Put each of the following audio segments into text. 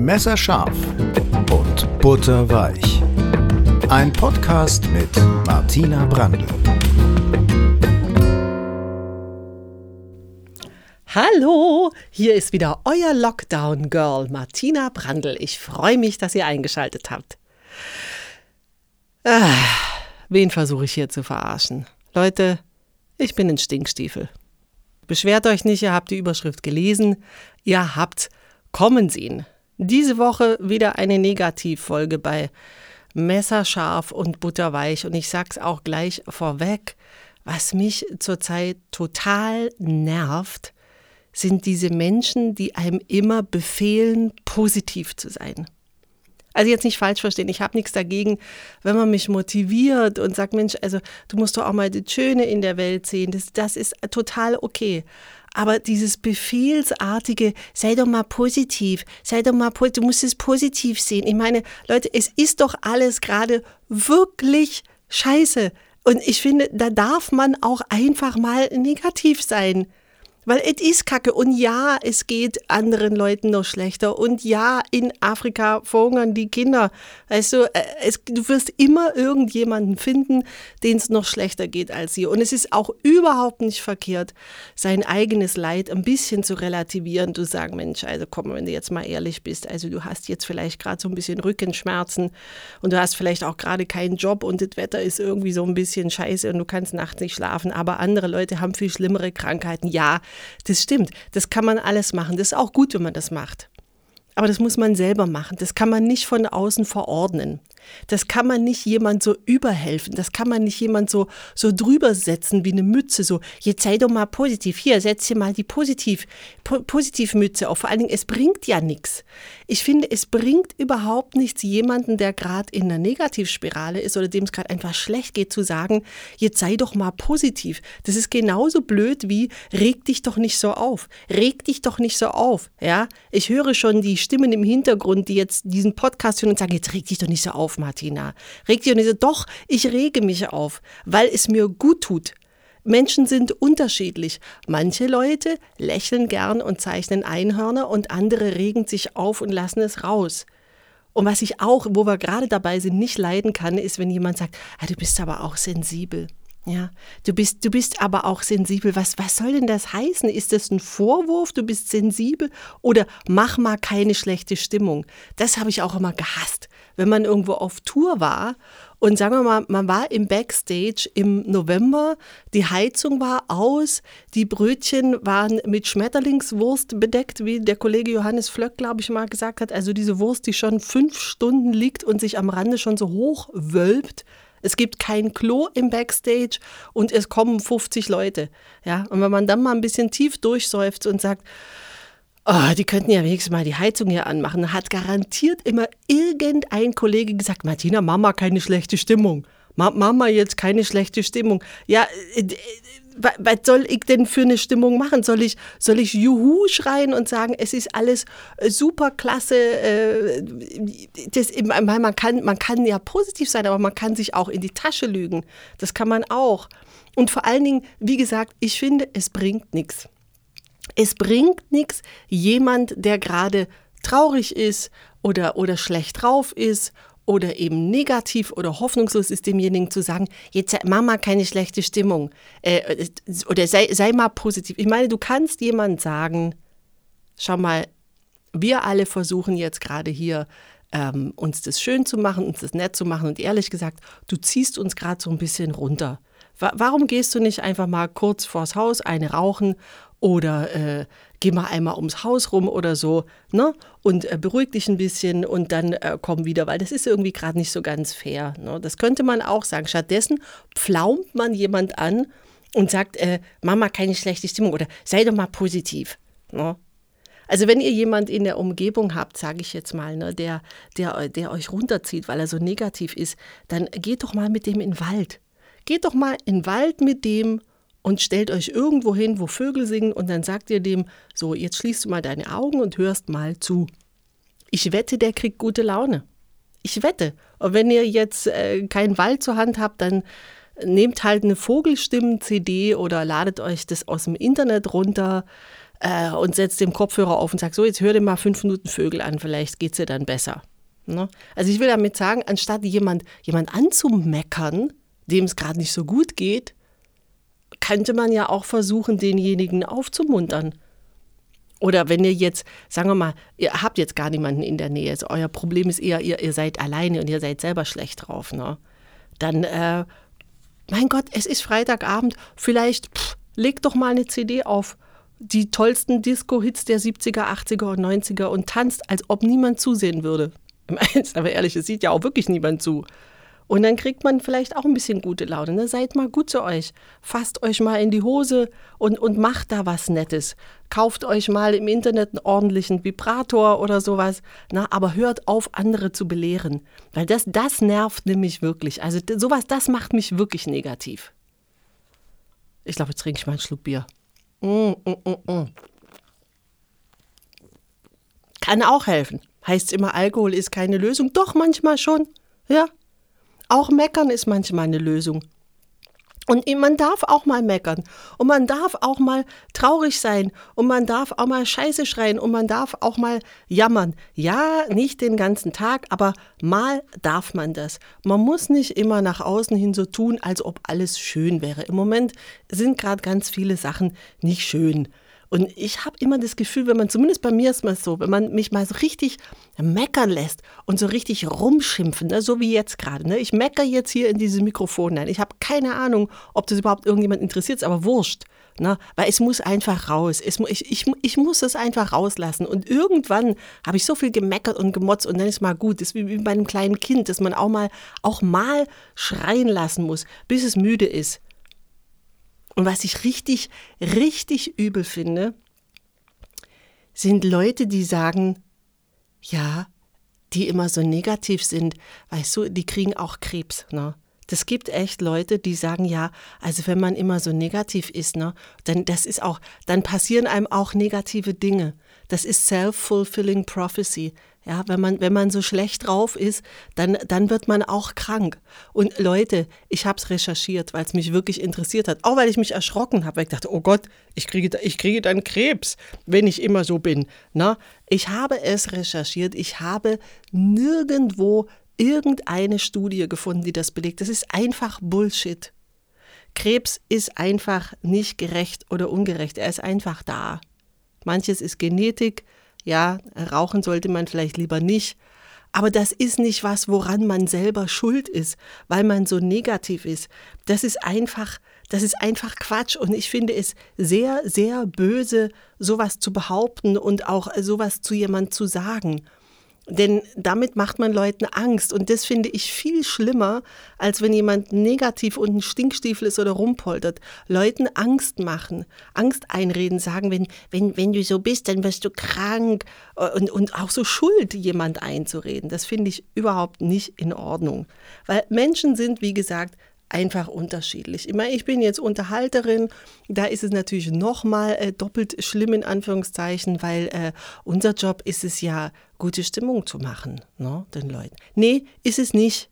Messerscharf und butterweich. Ein Podcast mit Martina Brandl. Hallo, hier ist wieder euer Lockdown Girl Martina Brandl. Ich freue mich, dass ihr eingeschaltet habt. Ah, wen versuche ich hier zu verarschen? Leute, ich bin ein Stinkstiefel. Beschwert euch nicht, ihr habt die Überschrift gelesen. Ihr habt kommen sehen. Diese Woche wieder eine Negativfolge bei Messerscharf und Butterweich. Und ich sag's auch gleich vorweg, was mich zurzeit total nervt, sind diese Menschen, die einem immer befehlen, positiv zu sein. Also jetzt nicht falsch verstehen, ich habe nichts dagegen, wenn man mich motiviert und sagt, Mensch, also du musst doch auch mal das Schöne in der Welt sehen, das, das ist total okay. Aber dieses Befehlsartige, sei doch mal positiv, sei doch mal du musst es positiv sehen. Ich meine, Leute, es ist doch alles gerade wirklich scheiße. Und ich finde, da darf man auch einfach mal negativ sein. Weil es ist kacke. Und ja, es geht anderen Leuten noch schlechter. Und ja, in Afrika verhungern die Kinder. Weißt du, äh, es, du wirst immer irgendjemanden finden, denen es noch schlechter geht als hier. Und es ist auch überhaupt nicht verkehrt, sein eigenes Leid ein bisschen zu relativieren. Du sagst, Mensch, also komm, wenn du jetzt mal ehrlich bist, also du hast jetzt vielleicht gerade so ein bisschen Rückenschmerzen und du hast vielleicht auch gerade keinen Job und das Wetter ist irgendwie so ein bisschen scheiße und du kannst nachts nicht schlafen. Aber andere Leute haben viel schlimmere Krankheiten. Ja, das stimmt. Das kann man alles machen. Das ist auch gut, wenn man das macht. Aber das muss man selber machen. Das kann man nicht von außen verordnen. Das kann man nicht jemand so überhelfen. Das kann man nicht jemand so, so drüber setzen wie eine Mütze. So, jetzt sei doch mal positiv. Hier, setz dir mal die Positiv, po, Positivmütze auf. Vor allen Dingen, es bringt ja nichts. Ich finde, es bringt überhaupt nichts, jemanden, der gerade in einer Negativspirale ist oder dem es gerade einfach schlecht geht, zu sagen, jetzt sei doch mal positiv. Das ist genauso blöd wie, reg dich doch nicht so auf. Reg dich doch nicht so auf. Ja, ich höre schon die Stimmen im Hintergrund, die jetzt diesen Podcast hören und sagen, jetzt reg dich doch nicht so auf, Martina. Reg doch nicht. Doch, ich rege mich auf, weil es mir gut tut. Menschen sind unterschiedlich. Manche Leute lächeln gern und zeichnen Einhörner und andere regen sich auf und lassen es raus. Und was ich auch, wo wir gerade dabei sind, nicht leiden kann, ist, wenn jemand sagt, ah, du bist aber auch sensibel. Ja, du bist, du bist aber auch sensibel. Was, was soll denn das heißen? Ist das ein Vorwurf, du bist sensibel? Oder mach mal keine schlechte Stimmung. Das habe ich auch immer gehasst. Wenn man irgendwo auf Tour war und sagen wir mal, man war im Backstage im November, die Heizung war aus, die Brötchen waren mit Schmetterlingswurst bedeckt, wie der Kollege Johannes Flöck, glaube ich, mal gesagt hat. Also diese Wurst, die schon fünf Stunden liegt und sich am Rande schon so hoch wölbt. Es gibt kein Klo im Backstage und es kommen 50 Leute. Ja, und wenn man dann mal ein bisschen tief durchsäuft und sagt, oh, die könnten ja wenigstens mal die Heizung hier anmachen, hat garantiert immer irgendein Kollege gesagt, Martina, Mama, keine schlechte Stimmung. Mama, jetzt keine schlechte Stimmung. Ja, äh, was soll ich denn für eine Stimmung machen? Soll ich, soll ich Juhu schreien und sagen, es ist alles äh, super klasse? Äh, das, man, kann, man kann ja positiv sein, aber man kann sich auch in die Tasche lügen. Das kann man auch. Und vor allen Dingen, wie gesagt, ich finde, es bringt nichts. Es bringt nichts, jemand, der gerade traurig ist oder, oder schlecht drauf ist oder eben negativ oder hoffnungslos ist, demjenigen zu sagen, jetzt mach mal keine schlechte Stimmung äh, oder sei, sei mal positiv. Ich meine, du kannst jemand sagen, schau mal, wir alle versuchen jetzt gerade hier ähm, uns das schön zu machen, uns das nett zu machen und ehrlich gesagt, du ziehst uns gerade so ein bisschen runter. Warum gehst du nicht einfach mal kurz vors Haus eine rauchen oder äh, geh mal einmal ums Haus rum oder so, ne? Und äh, beruhig dich ein bisschen und dann äh, komm wieder, weil das ist irgendwie gerade nicht so ganz fair. Ne? Das könnte man auch sagen. Stattdessen pflaumt man jemand an und sagt, äh, Mama, keine schlechte Stimmung oder sei doch mal positiv. Ne? Also wenn ihr jemand in der Umgebung habt, sage ich jetzt mal, ne, der, der, der euch runterzieht, weil er so negativ ist, dann geht doch mal mit dem in den Wald. Geht doch mal in den Wald mit dem und stellt euch irgendwo hin, wo Vögel singen und dann sagt ihr dem, so, jetzt schließt du mal deine Augen und hörst mal zu. Ich wette, der kriegt gute Laune. Ich wette. Und wenn ihr jetzt äh, keinen Wald zur Hand habt, dann nehmt halt eine Vogelstimmen-CD oder ladet euch das aus dem Internet runter. äh, und setzt den Kopfhörer auf und sagt, so, jetzt hör dir mal fünf Minuten Vögel an, vielleicht geht es dir dann besser. Ne? Also ich will damit sagen, anstatt jemand, jemand anzumeckern, dem es gerade nicht so gut geht, könnte man ja auch versuchen, denjenigen aufzumuntern. Oder wenn ihr jetzt, sagen wir mal, ihr habt jetzt gar niemanden in der Nähe, also euer Problem ist eher, ihr, ihr seid alleine und ihr seid selber schlecht drauf, ne? Dann, äh, mein Gott, es ist Freitagabend, vielleicht pff, legt doch mal eine CD auf, die tollsten Disco-Hits der 70er, 80er und 90er und tanzt, als ob niemand zusehen würde. Aber ehrlich, es sieht ja auch wirklich niemand zu. Und dann kriegt man vielleicht auch ein bisschen gute Laune. Ne? Seid mal gut zu euch. Fasst euch mal in die Hose und, und macht da was Nettes. Kauft euch mal im Internet einen ordentlichen Vibrator oder sowas. Na, aber hört auf, andere zu belehren. Weil das, das nervt nämlich wirklich. Also sowas, das macht mich wirklich negativ. Ich glaube, jetzt trinke ich mal einen Schluck Bier. Mm, mm, mm, mm. Kann auch helfen. Heißt immer, Alkohol ist keine Lösung. Doch, manchmal schon. Ja, auch meckern ist manchmal eine Lösung. Und man darf auch mal meckern. Und man darf auch mal traurig sein. Und man darf auch mal Scheiße schreien. Und man darf auch mal jammern. Ja, nicht den ganzen Tag, aber mal darf man das. Man muss nicht immer nach außen hin so tun, als ob alles schön wäre. Im Moment sind gerade ganz viele Sachen nicht schön. Und ich habe immer das Gefühl, wenn man, zumindest bei mir ist es so, wenn man mich mal so richtig meckern lässt und so richtig rumschimpfen, ne, so wie jetzt gerade. Ne? Ich meckere jetzt hier in dieses Mikrofon rein. Ich habe keine Ahnung, ob das überhaupt irgendjemand interessiert, aber wurscht. Ne? Weil es muss einfach raus. Es, ich, ich, ich muss es einfach rauslassen. Und irgendwann habe ich so viel gemeckert und gemotzt und dann ist mal gut. Das ist wie bei einem kleinen Kind, dass man auch mal, auch mal schreien lassen muss, bis es müde ist. Und was ich richtig, richtig übel finde, sind Leute, die sagen, ja, die immer so negativ sind, weißt du, die kriegen auch Krebs. Ne? Das gibt echt Leute, die sagen, ja, also wenn man immer so negativ ist, ne, dann das ist auch, dann passieren einem auch negative Dinge. Das ist self-fulfilling prophecy. Ja, wenn man, wenn man so schlecht drauf ist, dann, dann wird man auch krank. Und Leute, ich habe es recherchiert, weil es mich wirklich interessiert hat. Auch weil ich mich erschrocken habe, weil ich dachte, oh Gott, ich kriege, ich kriege dann Krebs, wenn ich immer so bin. Na, ich habe es recherchiert. Ich habe nirgendwo irgendeine Studie gefunden, die das belegt. Das ist einfach Bullshit. Krebs ist einfach nicht gerecht oder ungerecht. Er ist einfach da. Manches ist Genetik, ja, rauchen sollte man vielleicht lieber nicht. Aber das ist nicht was, woran man selber schuld ist, weil man so negativ ist. Das ist einfach, das ist einfach Quatsch. Und ich finde es sehr, sehr böse, sowas zu behaupten und auch sowas zu jemand zu sagen. Denn damit macht man Leuten Angst. Und das finde ich viel schlimmer, als wenn jemand negativ und ein Stinkstiefel ist oder rumpoltert. Leuten Angst machen, Angst einreden, sagen, wenn, wenn, wenn du so bist, dann wirst du krank. Und, und auch so Schuld jemand einzureden. Das finde ich überhaupt nicht in Ordnung. Weil Menschen sind, wie gesagt, einfach unterschiedlich. Ich meine, ich bin jetzt Unterhalterin, da ist es natürlich nochmal äh, doppelt schlimm in Anführungszeichen, weil äh, unser Job ist es ja, gute Stimmung zu machen, ne, den Leuten. Nee, ist es nicht.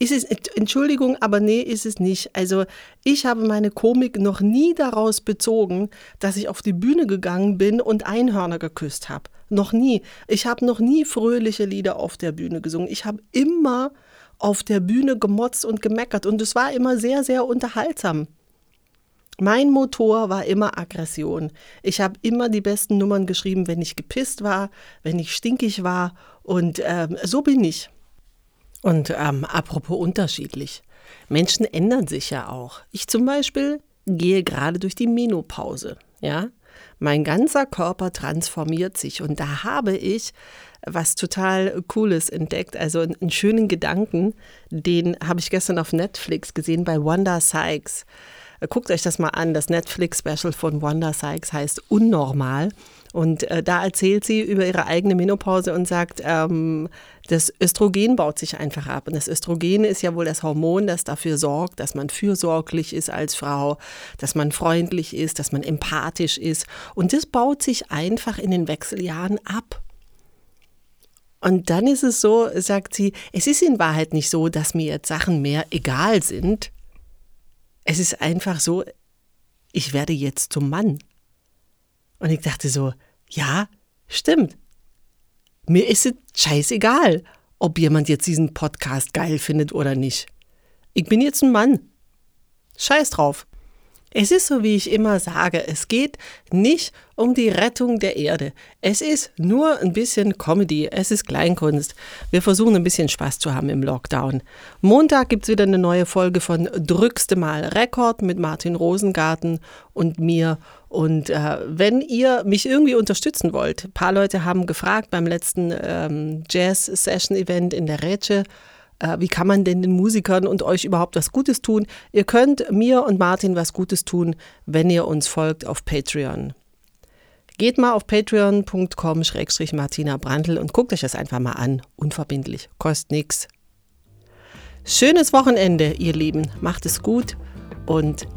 Ist es, Entschuldigung, aber nee, ist es nicht. Also ich habe meine Komik noch nie daraus bezogen, dass ich auf die Bühne gegangen bin und Einhörner geküsst habe. Noch nie. Ich habe noch nie fröhliche Lieder auf der Bühne gesungen. Ich habe immer auf der Bühne gemotzt und gemeckert und es war immer sehr, sehr unterhaltsam. Mein Motor war immer Aggression. Ich habe immer die besten Nummern geschrieben, wenn ich gepisst war, wenn ich stinkig war und ähm, so bin ich. Und ähm, apropos unterschiedlich. Menschen ändern sich ja auch. Ich zum Beispiel gehe gerade durch die Menopause. Ja, mein ganzer Körper transformiert sich und da habe ich was total Cooles entdeckt, also einen schönen Gedanken, den habe ich gestern auf Netflix gesehen bei Wanda Sykes. Guckt euch das mal an. Das Netflix-Special von Wanda Sykes heißt Unnormal. Und äh, da erzählt sie über ihre eigene Menopause und sagt, ähm, das Östrogen baut sich einfach ab. Und das Östrogen ist ja wohl das Hormon, das dafür sorgt, dass man fürsorglich ist als Frau, dass man freundlich ist, dass man empathisch ist. Und das baut sich einfach in den Wechseljahren ab. Und dann ist es so, sagt sie, es ist in Wahrheit nicht so, dass mir jetzt Sachen mehr egal sind. Es ist einfach so, ich werde jetzt zum Mann. Und ich dachte so, ja, stimmt. Mir ist es scheißegal, ob jemand jetzt diesen Podcast geil findet oder nicht. Ich bin jetzt ein Mann. Scheiß drauf. Es ist so, wie ich immer sage, es geht nicht um die Rettung der Erde. Es ist nur ein bisschen Comedy, es ist Kleinkunst. Wir versuchen ein bisschen Spaß zu haben im Lockdown. Montag gibt es wieder eine neue Folge von Drückste Mal Rekord mit Martin Rosengarten und mir. Und äh, wenn ihr mich irgendwie unterstützen wollt, ein paar Leute haben gefragt beim letzten ähm, Jazz-Session-Event in der Rätsche, äh, wie kann man denn den Musikern und euch überhaupt was Gutes tun? Ihr könnt mir und Martin was Gutes tun, wenn ihr uns folgt auf Patreon. Geht mal auf patreon.com-martina Brandl und guckt euch das einfach mal an. Unverbindlich, kostet nichts. Schönes Wochenende, ihr Lieben. Macht es gut und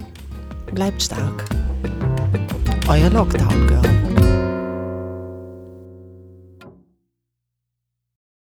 bleibt stark. Euer Lockdown Girl.